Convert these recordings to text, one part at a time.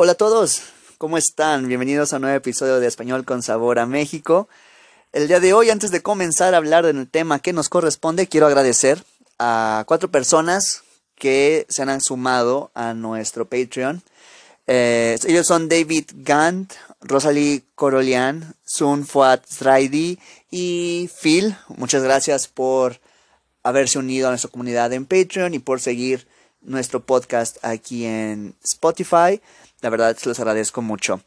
Hola a todos, ¿cómo están? Bienvenidos a un nuevo episodio de Español con Sabor a México. El día de hoy, antes de comenzar a hablar del tema que nos corresponde, quiero agradecer a cuatro personas que se han sumado a nuestro Patreon. Eh, ellos son David Gant, Rosalie Corolian, Sun Fuat Zraidi y Phil. Muchas gracias por haberse unido a nuestra comunidad en Patreon y por seguir nuestro podcast aquí en Spotify. La verdad, se los agradezco mucho.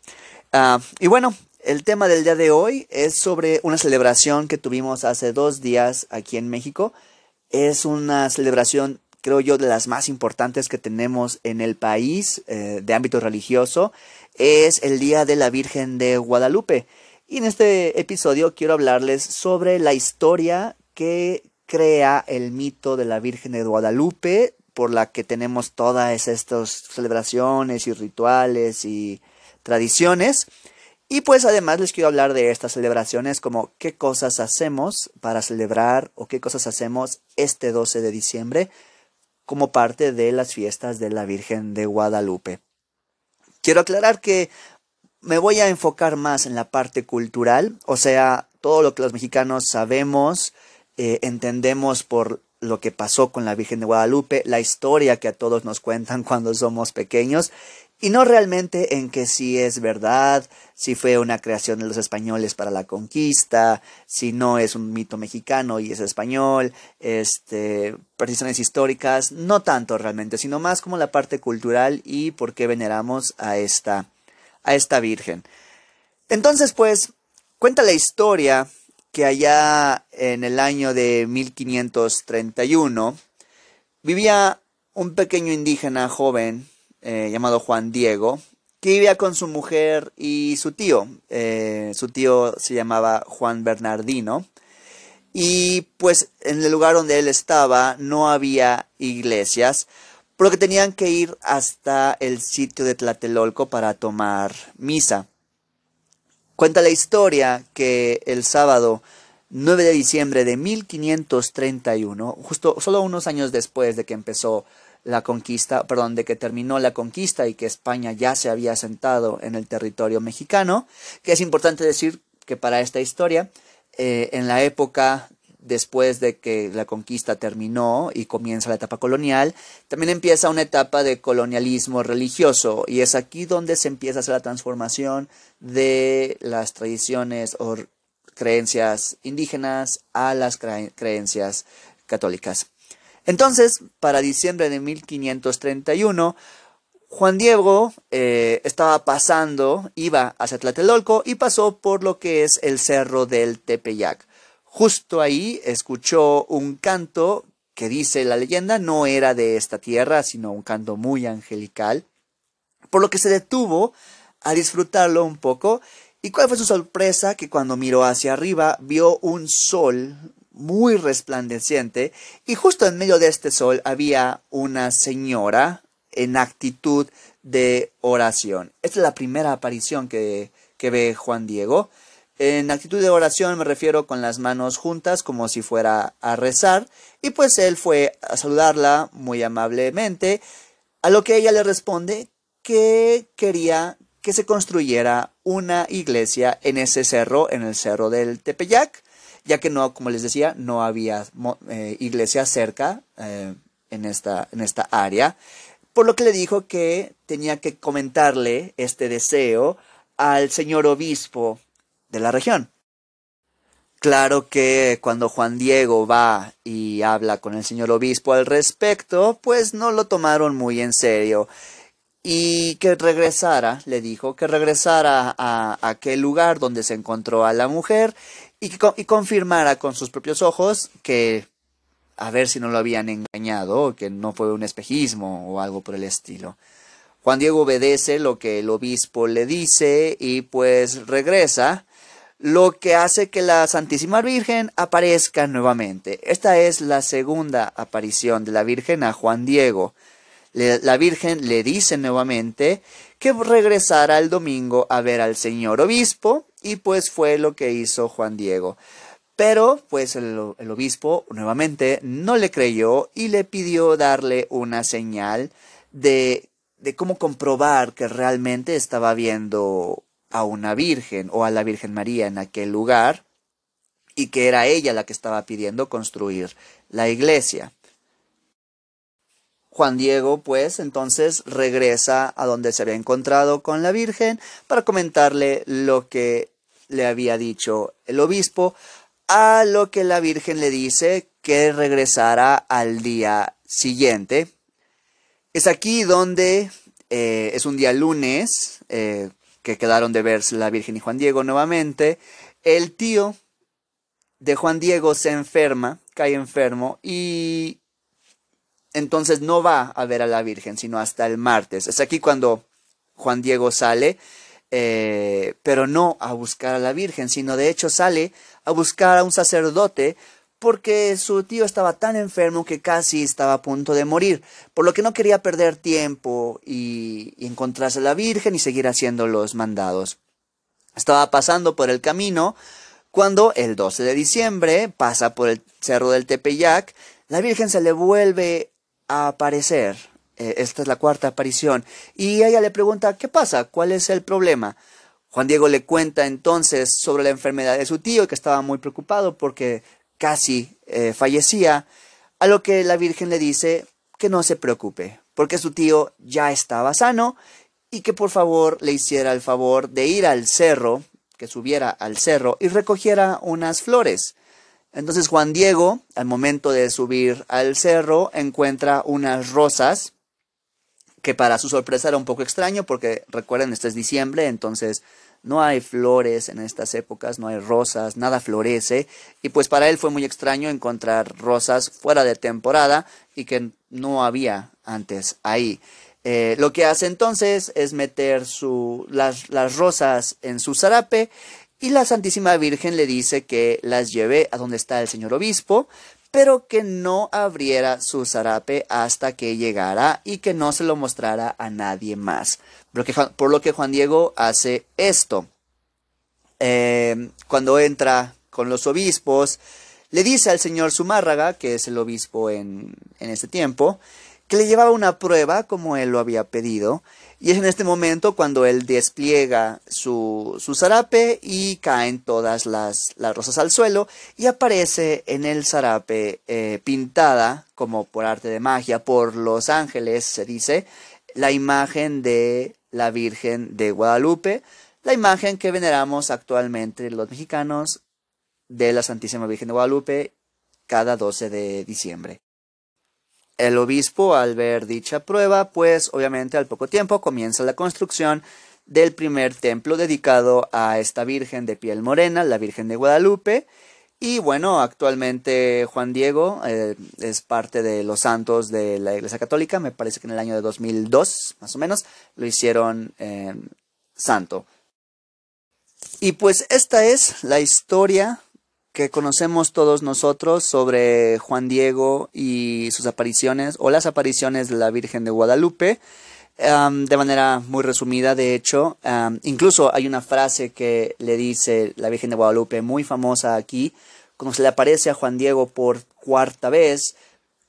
Ah, y bueno, el tema del día de hoy es sobre una celebración que tuvimos hace dos días aquí en México. Es una celebración, creo yo, de las más importantes que tenemos en el país eh, de ámbito religioso. Es el Día de la Virgen de Guadalupe. Y en este episodio quiero hablarles sobre la historia que crea el mito de la Virgen de Guadalupe, por la que tenemos todas estas celebraciones y rituales y tradiciones. Y pues además les quiero hablar de estas celebraciones como qué cosas hacemos para celebrar o qué cosas hacemos este 12 de diciembre como parte de las fiestas de la Virgen de Guadalupe. Quiero aclarar que me voy a enfocar más en la parte cultural, o sea, todo lo que los mexicanos sabemos, eh, entendemos por lo que pasó con la Virgen de Guadalupe, la historia que a todos nos cuentan cuando somos pequeños, y no realmente en que si es verdad, si fue una creación de los españoles para la conquista, si no es un mito mexicano y es español, este, precisiones históricas, no tanto realmente, sino más como la parte cultural y por qué veneramos a esta, a esta Virgen. Entonces, pues, cuenta la historia que allá en el año de 1531 vivía un pequeño indígena joven eh, llamado Juan Diego, que vivía con su mujer y su tío. Eh, su tío se llamaba Juan Bernardino. Y pues en el lugar donde él estaba no había iglesias, por lo que tenían que ir hasta el sitio de Tlatelolco para tomar misa. Cuenta la historia que el sábado 9 de diciembre de 1531, justo solo unos años después de que empezó la conquista, perdón, de que terminó la conquista y que España ya se había asentado en el territorio mexicano, que es importante decir que para esta historia, eh, en la época después de que la conquista terminó y comienza la etapa colonial, también empieza una etapa de colonialismo religioso y es aquí donde se empieza a hacer la transformación de las tradiciones o creencias indígenas a las creencias católicas. Entonces, para diciembre de 1531, Juan Diego eh, estaba pasando, iba hacia Tlatelolco y pasó por lo que es el cerro del Tepeyac. Justo ahí escuchó un canto que dice la leyenda no era de esta tierra, sino un canto muy angelical, por lo que se detuvo a disfrutarlo un poco. ¿Y cuál fue su sorpresa? Que cuando miró hacia arriba vio un sol muy resplandeciente y justo en medio de este sol había una señora en actitud de oración. Esta es la primera aparición que, que ve Juan Diego. En actitud de oración me refiero con las manos juntas como si fuera a rezar. Y pues él fue a saludarla muy amablemente, a lo que ella le responde que quería que se construyera una iglesia en ese cerro, en el cerro del Tepeyac, ya que no, como les decía, no había eh, iglesia cerca eh, en, esta, en esta área, por lo que le dijo que tenía que comentarle este deseo al señor obispo de la región. Claro que cuando Juan Diego va y habla con el señor obispo al respecto, pues no lo tomaron muy en serio. Y que regresara, le dijo, que regresara a, aquel lugar donde se encontró a la mujer y, y confirmara con sus propios ojos que a ver si no lo habían engañado, que no fue un espejismo o algo por el estilo. Juan Diego obedece lo que el obispo le dice y pues regresa lo que hace que la Santísima Virgen aparezca nuevamente. Esta es la segunda aparición de la Virgen a Juan Diego. la Virgen le dice nuevamente que regresara el domingo a ver al señor obispo y pues fue lo que hizo Juan Diego. Pero pues el, el obispo nuevamente no le creyó y le pidió darle una señal de de cómo comprobar que realmente estaba viendo a una virgen o a la Virgen María en aquel lugar y que era ella la que estaba pidiendo construir la iglesia. Juan Diego, pues, entonces regresa a donde se había encontrado con la Virgen para comentarle lo que le había dicho el obispo, a lo que la Virgen le dice que regresará al día siguiente. Es aquí donde eh, es un día lunes, eh, que quedaron de verse la Virgen y Juan Diego nuevamente. El tío de Juan Diego se enferma, cae enfermo y entonces no va a ver a la Virgen, sino hasta el martes. Es aquí cuando Juan Diego sale, eh, pero no a buscar a la Virgen, sino de hecho sale a buscar a un sacerdote porque su tío estaba tan enfermo que casi estaba a punto de morir, por lo que no quería perder tiempo y, encontrarse a la Virgen y seguir haciendo los mandados. Estaba pasando por el camino cuando el 12 de diciembre pasa por el cerro del Tepeyac, la Virgen se le vuelve a aparecer. Eh, esta es la cuarta aparición. Y ella le pregunta, ¿qué pasa? ¿Cuál es el problema? Juan Diego le cuenta entonces sobre la enfermedad de su tío, que estaba muy preocupado porque casi eh, fallecía, a lo que la Virgen le dice que no se preocupe, porque su tío ya estaba sano y que por favor le hiciera el favor de ir al cerro, que subiera al cerro y recogiera unas flores. Entonces Juan Diego, al momento de subir al cerro, encuentra unas rosas, que para su sorpresa era un poco extraño, porque recuerden, este es diciembre, entonces no hay flores en estas épocas, no hay rosas, nada florece, y pues para él fue muy extraño encontrar rosas fuera de temporada y que no había antes ahí. Eh, lo que hace entonces es meter su, las, las rosas en su zarape y la Santísima Virgen le dice que las lleve a donde está el señor obispo, pero que no abriera su zarape hasta que llegara y que no se lo mostrara a nadie más. Por lo que, Juan Diego hace esto. Eh, cuando entra con los obispos, le dice al señor Zumárraga, que es el obispo en, en este tiempo, que le llevaba una prueba como él lo había pedido, y es en este momento cuando él despliega su, su zarape y caen todas las, las, rosas al suelo y aparece en el zarape eh, pintada, como por arte de magia, por los ángeles, se dice, la imagen de la Virgen de Guadalupe, la imagen que veneramos actualmente los mexicanos de la Santísima Virgen de Guadalupe cada 12 de diciembre. El obispo, al ver dicha prueba, pues obviamente al poco tiempo comienza la construcción del primer templo dedicado a esta Virgen de piel morena, la Virgen de Guadalupe. Y bueno, actualmente Juan Diego eh, es parte de los santos de la Iglesia Católica, me parece que en el año de 2002, más o menos, lo hicieron eh, santo. Y pues esta es la historia que conocemos todos nosotros sobre Juan Diego y sus apariciones o las apariciones de la Virgen de Guadalupe. de manera muy resumida, de hecho, incluso hay una frase que le dice la Virgen de Guadalupe muy famosa aquí, cuando se le aparece a Juan Diego por cuarta vez,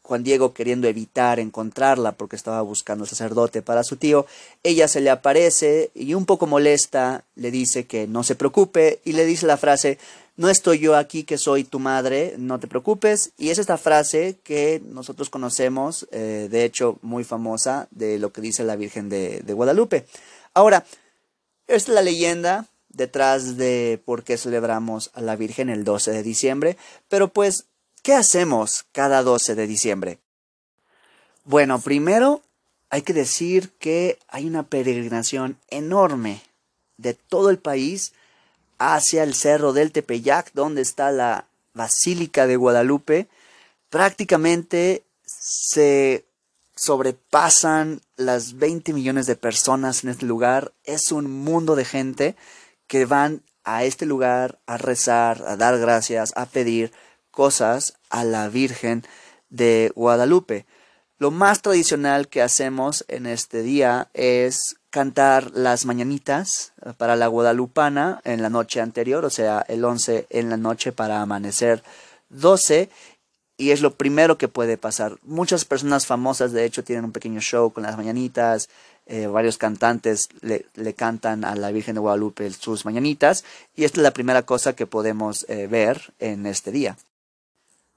Juan Diego queriendo evitar encontrarla porque estaba buscando sacerdote para su tío, ella se le aparece y un poco molesta le dice que no se preocupe y le dice la frase, no estoy yo aquí que soy tu madre, no te preocupes. Y es esta frase que nosotros conocemos, eh, de hecho muy famosa, de lo que dice la Virgen de, de Guadalupe. Ahora, esta es la leyenda detrás de por qué celebramos a la Virgen el 12 de diciembre, pero pues ¿Qué hacemos cada 12 de diciembre? Bueno, primero hay que decir que hay una peregrinación enorme de todo el país hacia el cerro del Tepeyac, donde está la Basílica de Guadalupe. Prácticamente se sobrepasan las 20 millones de personas en este lugar. Es un mundo de gente que van a este lugar a rezar, a dar gracias, a pedir cosas a la Virgen de Guadalupe. Lo más tradicional que hacemos en este día es cantar las mañanitas para la guadalupana en la noche anterior, o sea, el 11 en la noche para amanecer 12. y es lo primero que puede pasar. Muchas personas famosas, de hecho, tienen un pequeño show con las mañanitas, eh, varios cantantes le, cantan a la Virgen de Guadalupe sus mañanitas, y esta es la primera cosa que podemos eh, ver en este día.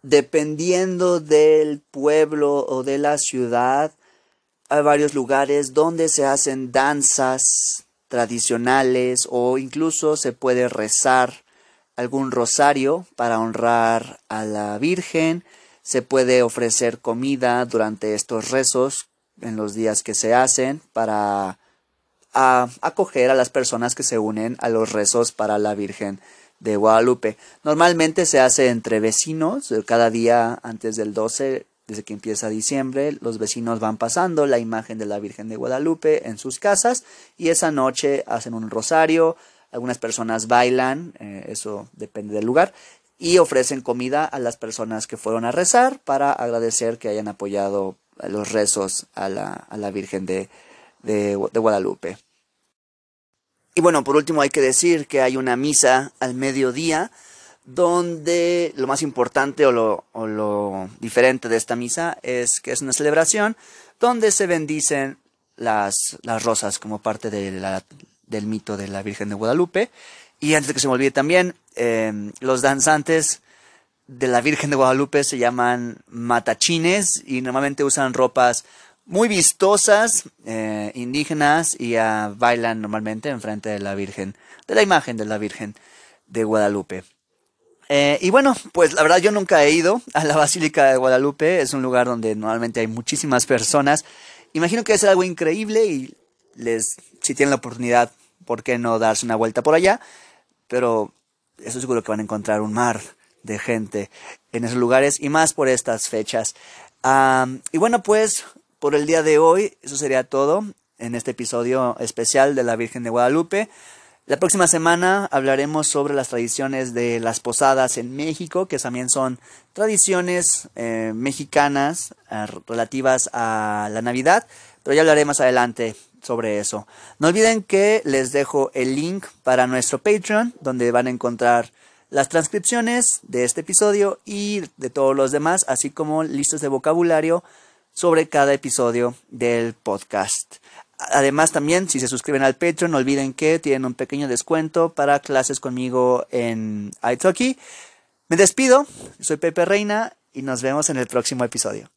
Dependiendo del pueblo o de la ciudad, hay varios lugares donde se hacen danzas tradicionales o incluso se puede rezar algún rosario para honrar a la Virgen, se puede ofrecer comida durante estos rezos en los días que se hacen para acoger a las personas que se unen a los rezos para la Virgen de Guadalupe. Normalmente se hace entre vecinos, cada día antes del 12, desde que empieza diciembre, los vecinos van pasando la imagen de la Virgen de Guadalupe en sus casas y esa noche hacen un rosario, algunas personas bailan, eh, eso depende del lugar, y ofrecen comida a las personas que fueron a rezar para agradecer que hayan apoyado los rezos a la, Virgen de, de, Guadalupe. Y bueno, por último hay que decir que hay una misa al mediodía donde lo más importante o lo, diferente de esta misa es que es una celebración donde se bendicen las, las rosas como parte de la del mito de la Virgen de Guadalupe. Y antes de que se me olvide también, em, los danzantes de la Virgen de Guadalupe se llaman matachines y normalmente usan ropas muy vistosas, eh, indígenas, y bailan normalmente enfrente de la Virgen, de la imagen de la Virgen de Guadalupe. Eh, y bueno, pues la verdad yo nunca he ido a la Basílica de Guadalupe, es un lugar donde normalmente hay muchísimas personas. Imagino que es algo increíble y les, si tienen la oportunidad, ¿por qué no darse una vuelta por allá? Pero eso seguro que van a encontrar un mar de gente en esos lugares y más por estas fechas. y bueno, pues por el día de hoy, eso sería todo en este episodio especial de la Virgen de Guadalupe. La próxima semana hablaremos sobre las tradiciones de las posadas en México, que también son tradiciones eh, mexicanas eh, relativas a la Navidad, pero ya hablaré más adelante sobre eso. No olviden que les dejo el link para nuestro Patreon, donde van a encontrar las transcripciones de este episodio y de todos los demás, así como listas de vocabulario sobre cada episodio del podcast. Además también, si se suscriben al Patreon, no olviden que tienen un pequeño descuento para clases conmigo en iTalki. Me despido, soy Pepe Reina y nos vemos en el próximo episodio.